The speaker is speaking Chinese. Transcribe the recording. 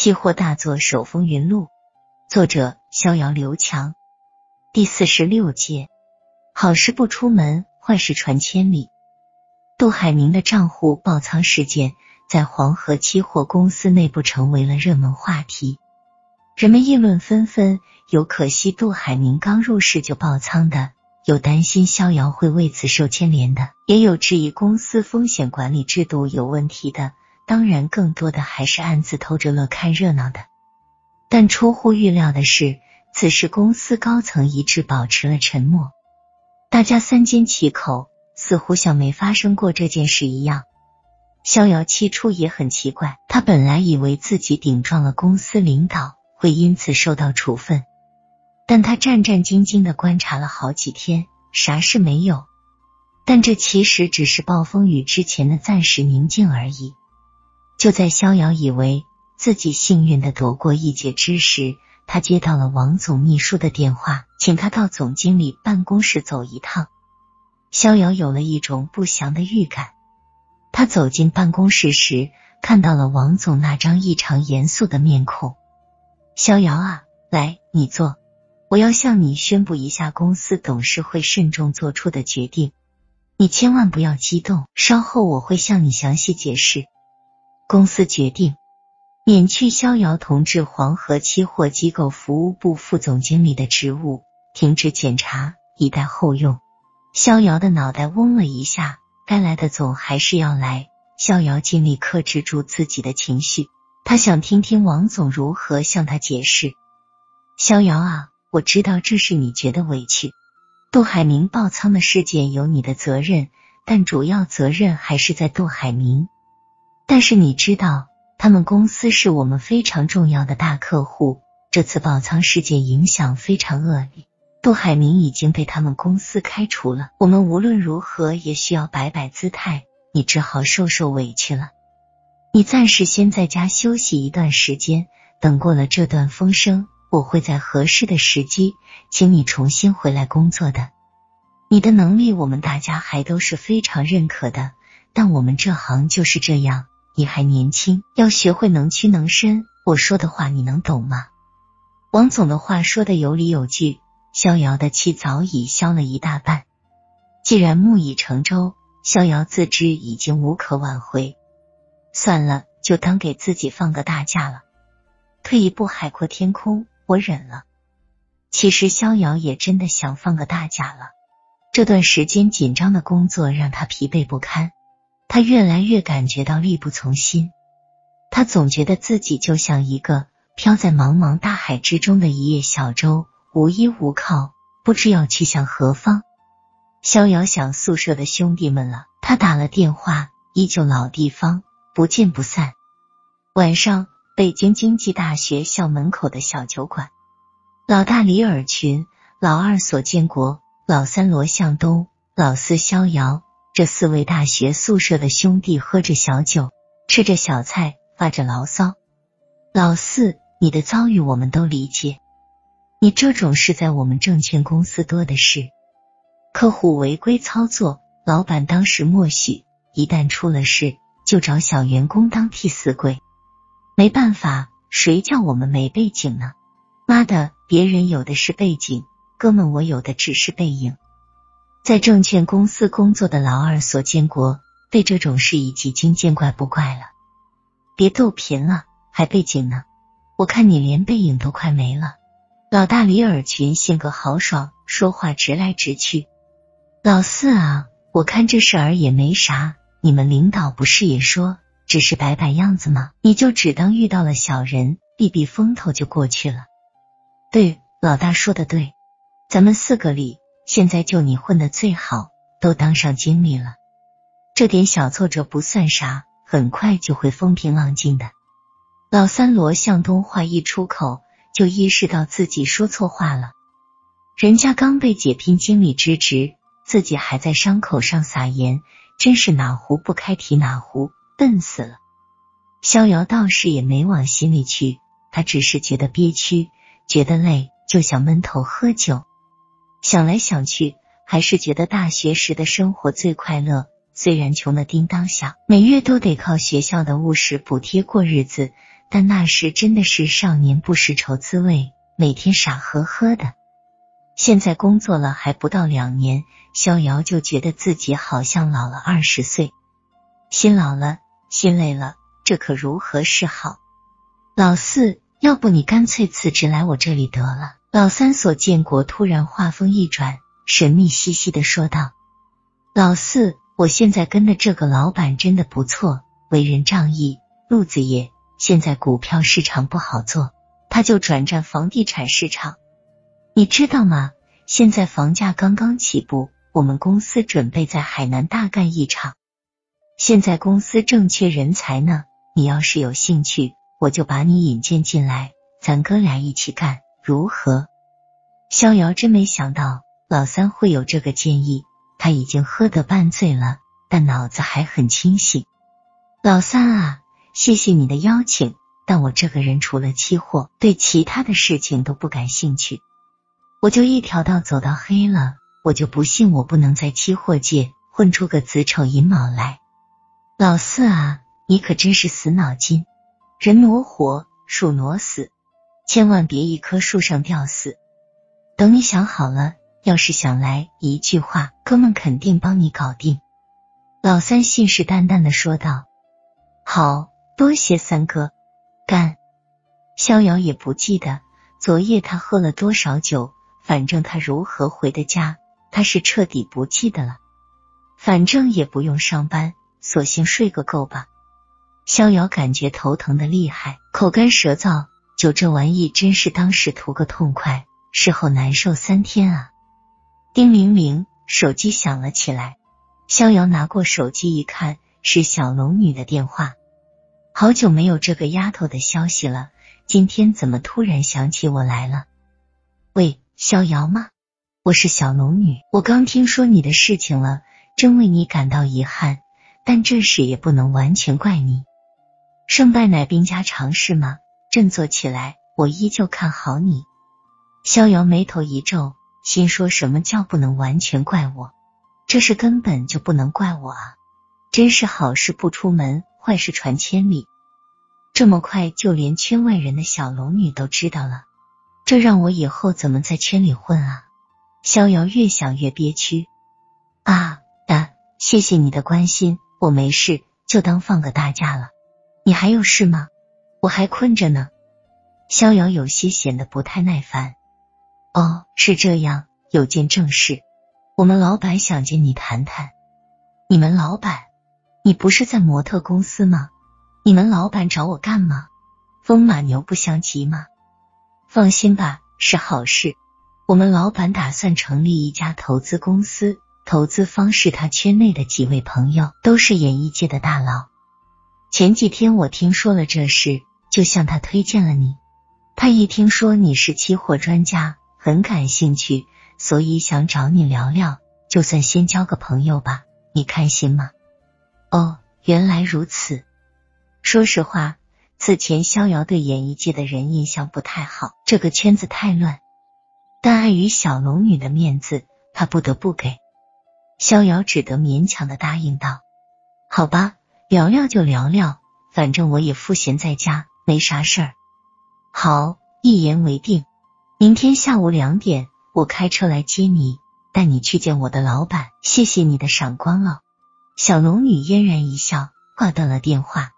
期货大作手风云录，作者逍遥刘强，第四十六届。好事不出门，坏事传千里。杜海明的账户爆仓事件在黄河期货公司内部成为了热门话题，人们议论纷纷。有可惜杜海明刚入市就爆仓的，有担心逍遥会为此受牵连的，也有质疑公司风险管理制度有问题的。当然，更多的还是暗自偷着乐、看热闹的。但出乎预料的是，此时公司高层一致保持了沉默，大家三缄其口，似乎像没发生过这件事一样。逍遥起初也很奇怪，他本来以为自己顶撞了公司领导，会因此受到处分，但他战战兢兢的观察了好几天，啥事没有。但这其实只是暴风雨之前的暂时宁静而已。就在逍遥以为自己幸运的躲过一劫之时，他接到了王总秘书的电话，请他到总经理办公室走一趟。逍遥有了一种不祥的预感。他走进办公室时，看到了王总那张异常严肃的面孔。逍遥啊，来，你坐。我要向你宣布一下公司董事会慎重做出的决定，你千万不要激动，稍后我会向你详细解释。公司决定免去逍遥同志黄河期货机构服务部副总经理的职务，停止检查，以待后用。逍遥的脑袋嗡了一下，该来的总还是要来。逍遥尽力克制住自己的情绪，他想听听王总如何向他解释。逍遥啊，我知道这是你觉得委屈，杜海明爆仓的事件有你的责任，但主要责任还是在杜海明。但是你知道，他们公司是我们非常重要的大客户。这次爆仓事件影响非常恶劣，杜海明已经被他们公司开除了。我们无论如何也需要摆摆姿态，你只好受受委屈了。你暂时先在家休息一段时间，等过了这段风声，我会在合适的时机请你重新回来工作的。你的能力，我们大家还都是非常认可的，但我们这行就是这样。你还年轻，要学会能屈能伸。我说的话你能懂吗？王总的话说的有理有据，逍遥的气早已消了一大半。既然木已成舟，逍遥自知已经无可挽回，算了，就当给自己放个大假了，退一步海阔天空。我忍了。其实逍遥也真的想放个大假了。这段时间紧张的工作让他疲惫不堪。他越来越感觉到力不从心，他总觉得自己就像一个飘在茫茫大海之中的一叶小舟，无依无靠，不知要去向何方。逍遥想宿舍的兄弟们了，他打了电话，依旧老地方，不见不散。晚上，北京经济大学校门口的小酒馆，老大李尔群，老二索建国，老三罗向东，老四逍遥。这四位大学宿舍的兄弟喝着小酒，吃着小菜，发着牢骚。老四，你的遭遇我们都理解，你这种事在我们证券公司多的是，客户违规操作，老板当时默许，一旦出了事，就找小员工当替死鬼。没办法，谁叫我们没背景呢？妈的，别人有的是背景，哥们，我有的只是背影。在证券公司工作的老二索建国对这种事已经见怪不怪了。别逗贫了，还背景呢？我看你连背影都快没了。老大李尔群性格豪爽，说话直来直去。老四啊，我看这事儿也没啥，你们领导不是也说只是摆摆样子吗？你就只当遇到了小人，避避风头就过去了。对，老大说的对，咱们四个里。现在就你混的最好，都当上经理了，这点小挫折不算啥，很快就会风平浪静的。老三罗向东话一出口，就意识到自己说错话了。人家刚被解聘经理之职，自己还在伤口上撒盐，真是哪壶不开提哪壶，笨死了。逍遥倒是也没往心里去，他只是觉得憋屈，觉得累，就想闷头喝酒。想来想去，还是觉得大学时的生活最快乐。虽然穷的叮当响，每月都得靠学校的务实补贴过日子，但那时真的是少年不识愁滋味，每天傻呵呵的。现在工作了还不到两年，逍遥就觉得自己好像老了二十岁，心老了，心累了，这可如何是好？老四，要不你干脆辞职来我这里得了。老三所建国突然话锋一转，神秘兮兮的说道：“老四，我现在跟的这个老板真的不错，为人仗义，路子野。现在股票市场不好做，他就转战房地产市场。”你知道吗？现在房价刚刚起步，我们公司准备在海南大干一场。现在公司正缺人才呢，你要是有兴趣，我就把你引荐进来，咱哥俩一起干，如何？逍遥真没想到老三会有这个建议，他已经喝得半醉了，但脑子还很清醒。老三啊，谢谢你的邀请，但我这个人除了期货，对其他的事情都不感兴趣。我就一条道走到黑了，我就不信我不能在期货界混出个子丑寅卯来。老四啊，你可真是死脑筋，人挪活，树挪死，千万别一棵树上吊死。等你想好了，要是想来，一句话，哥们肯定帮你搞定。老三信誓旦旦的说道：“好多谢三哥，干。”逍遥也不记得昨夜他喝了多少酒。反正他如何回的家，他是彻底不记得了。反正也不用上班，索性睡个够吧。逍遥感觉头疼的厉害，口干舌燥，酒这玩意真是当时图个痛快，事后难受三天啊！叮铃铃，手机响了起来。逍遥拿过手机一看，是小龙女的电话。好久没有这个丫头的消息了，今天怎么突然想起我来了？喂。逍遥吗？我是小龙女，我刚听说你的事情了，真为你感到遗憾，但这事也不能完全怪你。胜败乃兵家常事嘛，振作起来，我依旧看好你。逍遥眉头一皱，心说什么叫不能完全怪我？这事根本就不能怪我啊！真是好事不出门，坏事传千里，这么快就连圈外人的小龙女都知道了。这让我以后怎么在圈里混啊？逍遥越想越憋屈啊啊！谢谢你的关心，我没事，就当放个大假了。你还有事吗？我还困着呢。逍遥有些显得不太耐烦。哦，是这样，有件正事，我们老板想见你谈谈。你们老板？你不是在模特公司吗？你们老板找我干嘛？风马牛不相及吗？放心吧，是好事。我们老板打算成立一家投资公司，投资方是他圈内的几位朋友，都是演艺界的大佬。前几天我听说了这事，就向他推荐了你。他一听说你是期货专家，很感兴趣，所以想找你聊聊，就算先交个朋友吧。你看行吗？哦，原来如此。说实话。此前，逍遥对演艺界的人印象不太好，这个圈子太乱。但碍于小龙女的面子，他不得不给。逍遥只得勉强的答应道：“好吧，聊聊就聊聊，反正我也赋闲在家，没啥事儿。”好，一言为定。明天下午两点，我开车来接你，带你去见我的老板。谢谢你的赏光了。小龙女嫣然一笑，挂断了电话。